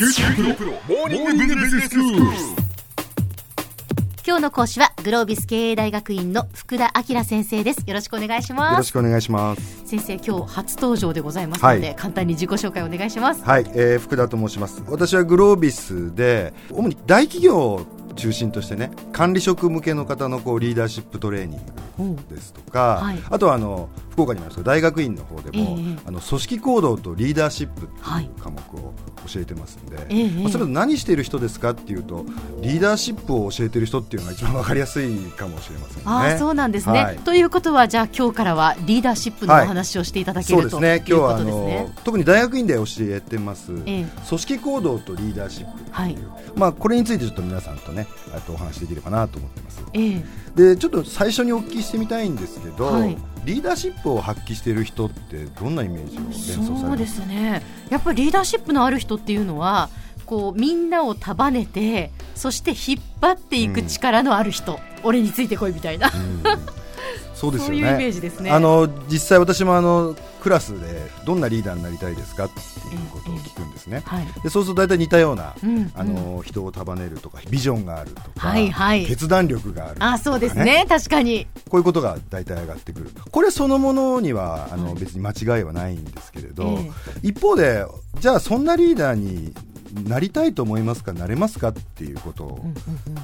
今日の講師はグロービス経営大学院の福田明先生です。よろしくお願いしよます。ろしくお願いします。先生今日初登場でございますので、はい。簡単に自己紹介お願いします。はい、えー福田と申します。私はグロービスで、主に大企業を中心としてね、管理職向けの方のこうリーダーシップトレーニングですとか、はい。あとはあの福岡にもあります大学院の方でも、ええあの組織行動とリーダーシップっいいう科目を教えてますんで、ええまあそれと何している人ですかっていうとリーダーシップを教えている人っていうのが一番わかりやすいかもしれませんね。ああそうなんですね、はい。ということはじゃあ今日からはリーダーシップのおはい。話をしていただける、そうですね。というこ今日はあのとですね特に大学院で教えてます、ええ。組織行動とリーダーシップはい。まあ、これについてちょっと皆さんとねあとお話しできればなと思ってます。ええ。でちょっと最初にお聞きしてみたいんですけど、はい。リーダーシップを発揮している人ってどんなイメージを連想されます？そうですね。やっぱりリーダーシップのある人っていうのはこうみんなを束ねてそして引っ張っていく力のある人、俺についてこいみたいな、うん そうですよね。そういうイメージですね。あの実際私もあのクラスでどんなリーダーになりたいですかっていうことを聞ね、はい。でそうすると大体似たような、うんあの人を束ねるとかビジョンがあるとか、はいはい。決断力があるとかあそうですね。確かに。こういうことが大体上がってくるこれそのものにはあの別に間違いはないんですけれど、え。一方でじゃあそんなリーダーになりたいと思いますかなれますかっていうことを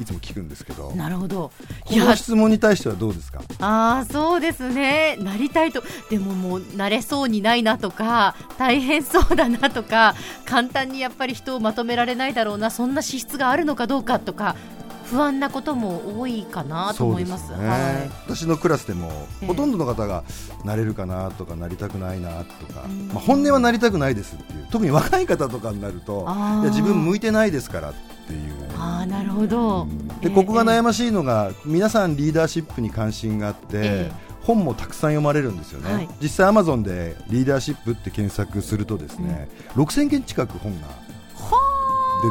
いつも聞くんですけど、なるほど。この質問に対してはどうですか？ああそうですね。なりたいとでももうなれそうにないなとか大変そうだなとか簡単にやっぱり人をまとめられないだろうなそんな資質があるのかどうかとか不安なことも多いかなと思います。ね。はい。私のクラスでも、ええ。ほとんどの方がなれるかなとかなりたくないなとか、うん。まあ、本音はなりたくないですっていう特に若い方とかになるといや自分向いてないですからっていう。ねああなるほど、でここが悩まましいのが、皆さんリーダーシップに関心があって、え本もたくさん読まれるんですよね、はい。実際アマゾンでリーダーシップって検索するとですね、6000件近く本が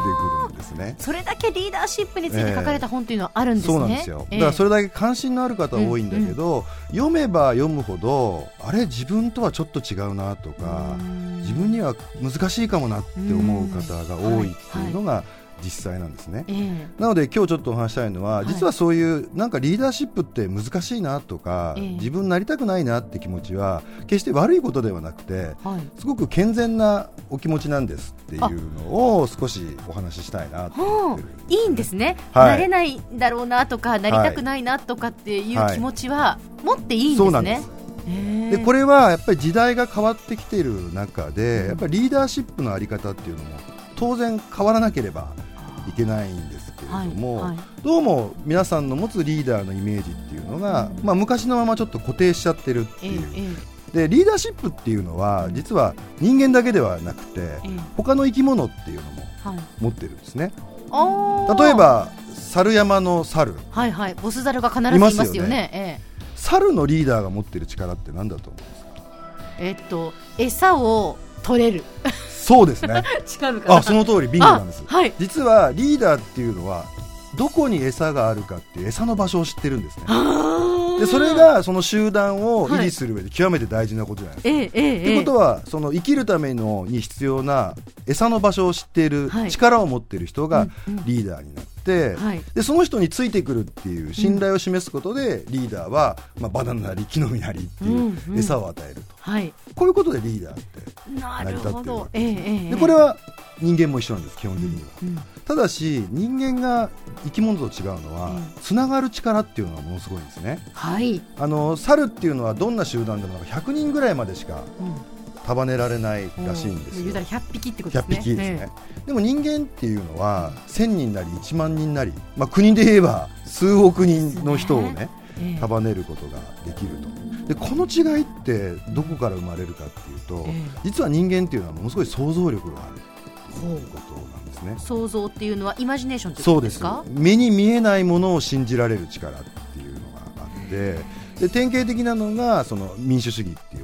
出てくるんですね。それだけリーダーシップについて書かれた本というのはあるんですね、そうなんですよ、ええ。だからそれだけ関心のある方多いんだけど、読めば読むほどあれ自分とはちょっと違うなとかうん。自分には難しいかもなって思う方が多いっていうのが実際なんですね、ええ。なので今日ちょっとお話したいのは、い。実はそういうなんかリーダーシップって難しいなとか、ええ。自分になりたくないなって気持ちは決して悪いことではなくてはい。すごく健全なお気持ちなんですっていうのを少しお話ししたいなと思ってるいいんですね、はい。なれないんだろうなとかなりたくないなとかっていう気持ちは持っていいんですね。でこれはやっぱり時代が変わってきている中で、やっぱりリーダーシップのあり方っていうのも当然変わらなければいけないんですけれども、はいはい。どうも皆さんの持つリーダーのイメージっていうのが、まあ、昔のままちょっと固定しちゃってるってええいう、え。でリーダーシップっていうのは実は人間だけではなくてええ。他の生き物っていうのもはい。持ってるんですね。あー。例えば猿山の猿。はいはい。ボスザルが必ずいますよね。ね。え猿のリーダーが持ってる力って何だと思うんですか？ええっと餌を取れるそうですね。あその通り。ビンゴなんです。あはい。実はリーダーっていうのはどこに餌があるかっていう餌の場所を知ってるんですね。でそれがその集団を維持する上で極めて大事なことじゃないですか、ええええとええ。いうことはその生きるためのに必要な餌の場所を知っている、はい。力を持っている人がうんうん。リーダーになって、はい。でその人についてくるっていう信頼を示すことで、リーダーは、まあ、バナナなり木の実なりっていううんうん。餌を与えると、はい。こういうことでリーダーって成り立ってるわけええええでこれは人間も一緒なんです基本的には、うんただし人間が生き物と違うのは、うんつながる力っていうのはものすごいんですね。はい、あの猿っていうのはどんな集団でもなんか100人ぐらいまでしかうん束ねられないらしいんですよ。言うたら100匹ってこと100ですね。匹ですね、でも人間っていうのは1000人なり1万人なり、まあ、国で言えば数億人の人をねええ。束ねることができると。でこの違いってどこから生まれるかっていうと、ええ。実は人間っていうのはものすごい想像力があるほうことなんですね。想像っていうのはイマジネーションってそうですことです。か目に見えないものを信じられる力っていうのがあってで典型的なのがその民主主義って言わ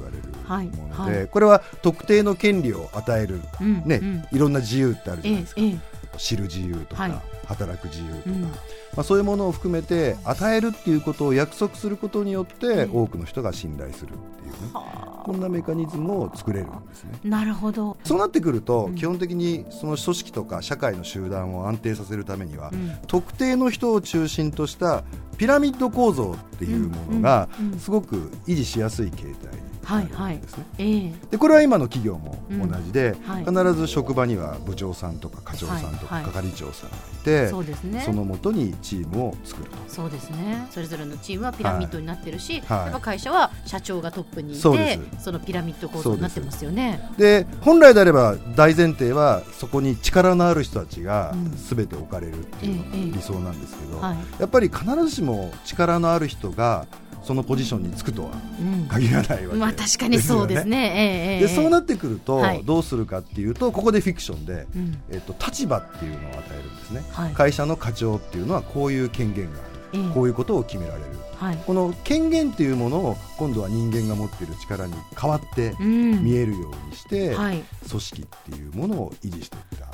れるはいもので、はい。これは特定の権利を与える、うんねうん。いろんな自由ってあるじゃえないですか、えええ知る自由とか、はい。働く自由とか、うん。まあ、そういうものを含めて与えるっていうことを約束することによって多くの人が信頼するっていうね、こんなメカニズムを作れるんですね。なるほど。そうなってくると、うん。基本的にその組織とか社会の集団を安定させるためには、うん。特定の人を中心としたピラミッド構造っていうものがすごく維持しやすい形態になるんですね。ええでこれは今の企業も同じで、うんはい必ず職場には部長さんとか課長さんとかはいはい係長さんがいて、そうですね。そのもとにチームを作ると。そうですね。それぞれのチームはピラミッドになってるし、はいやっぱ会社は社長がトップにいて、そのピラミッド構造になってますよね。で本来であれば大前提はそこに力のある人たちがうん全て置かれるっていうのがええ理想なんですけど、はい。やっぱり必ずしも力のある人がそのポジションにつくとはうん。限らないわけまあ確かにそうですね。ええええでそうなってくるとはいどうするかっていうとここでフィクションで、うん。えっと、立場っていうのを与えるんですね、はい会社の課長っていうのはこういう権限があええるこういうことを決められるはい。この権限っていうものを今度は人間が持っている力に変わってうん。見えるようにして、はい。組織っていうものを維持していった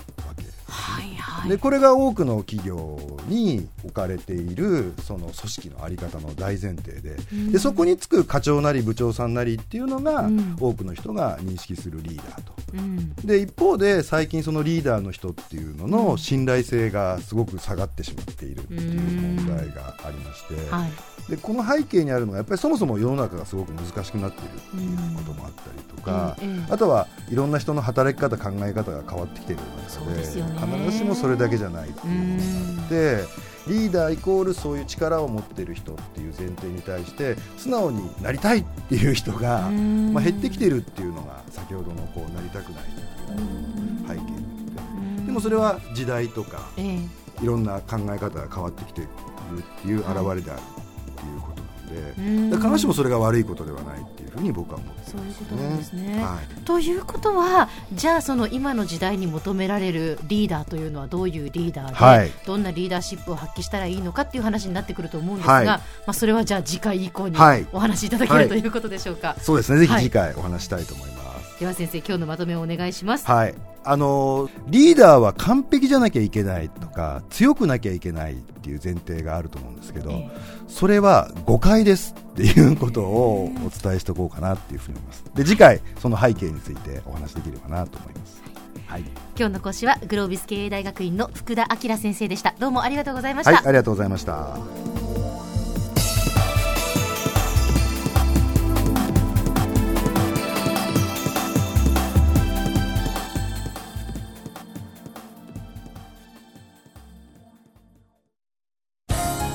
はいはい。でこれが多くの企業に置かれているその組織の在り方の大前提で,、うんでそこにつく課長なり部長さんなりっていうのが、うん多くの人が認識するリーダーと。うん。で一方で最近そのリーダーの人っていうのの信頼性がすごく下がってしまっているっていう問題がありまして、はい。でこの背景にあるのがやっぱりそもそも世の中がすごく難しくなっているっていうこともあったりとか、あとはいろんな人の働き方考え方が変わってきているそう中でですよね必ずしもそれだけじゃないっていうのがあってリーダーイコールそういう力を持っている人っていう前提に対して素直になりたいっていう人が、うん。まあ、減ってきているっていうのが先ほどのこうなりたくないっていう背景でもそれは時代とかええ。いろんな考え方が変わってきているっていう表れであるっていうことなので、うん。だから必ずしもそれが悪いことではないふうに僕は思ってそういうことなんですね。はいということはじゃあその今の時代に求められるリーダーというのはどういうリーダーで、はい。どんなリーダーシップを発揮したらいいのかっていう話になってくると思うんですが、はい。まあ、それはじゃあ次回以降にはい。お話しいただける、はい。ということでしょうか。そうですね。ぜひはい。次回お話したいと思います、では先生今日のまとめをお願いします。はい。あのリーダーは完璧じゃなきゃいけないとか強くなきゃいけないっていう前提があると思うんですけど、えそれは誤解ですっていうことをお伝えしておこうかなっていうふうに思います。で次回その背景についてお話しできればなと思います。はい、今日の講師はグロービス経営大学院の福田明先生でした。どうもありがとうございました、はい、ありがとうございました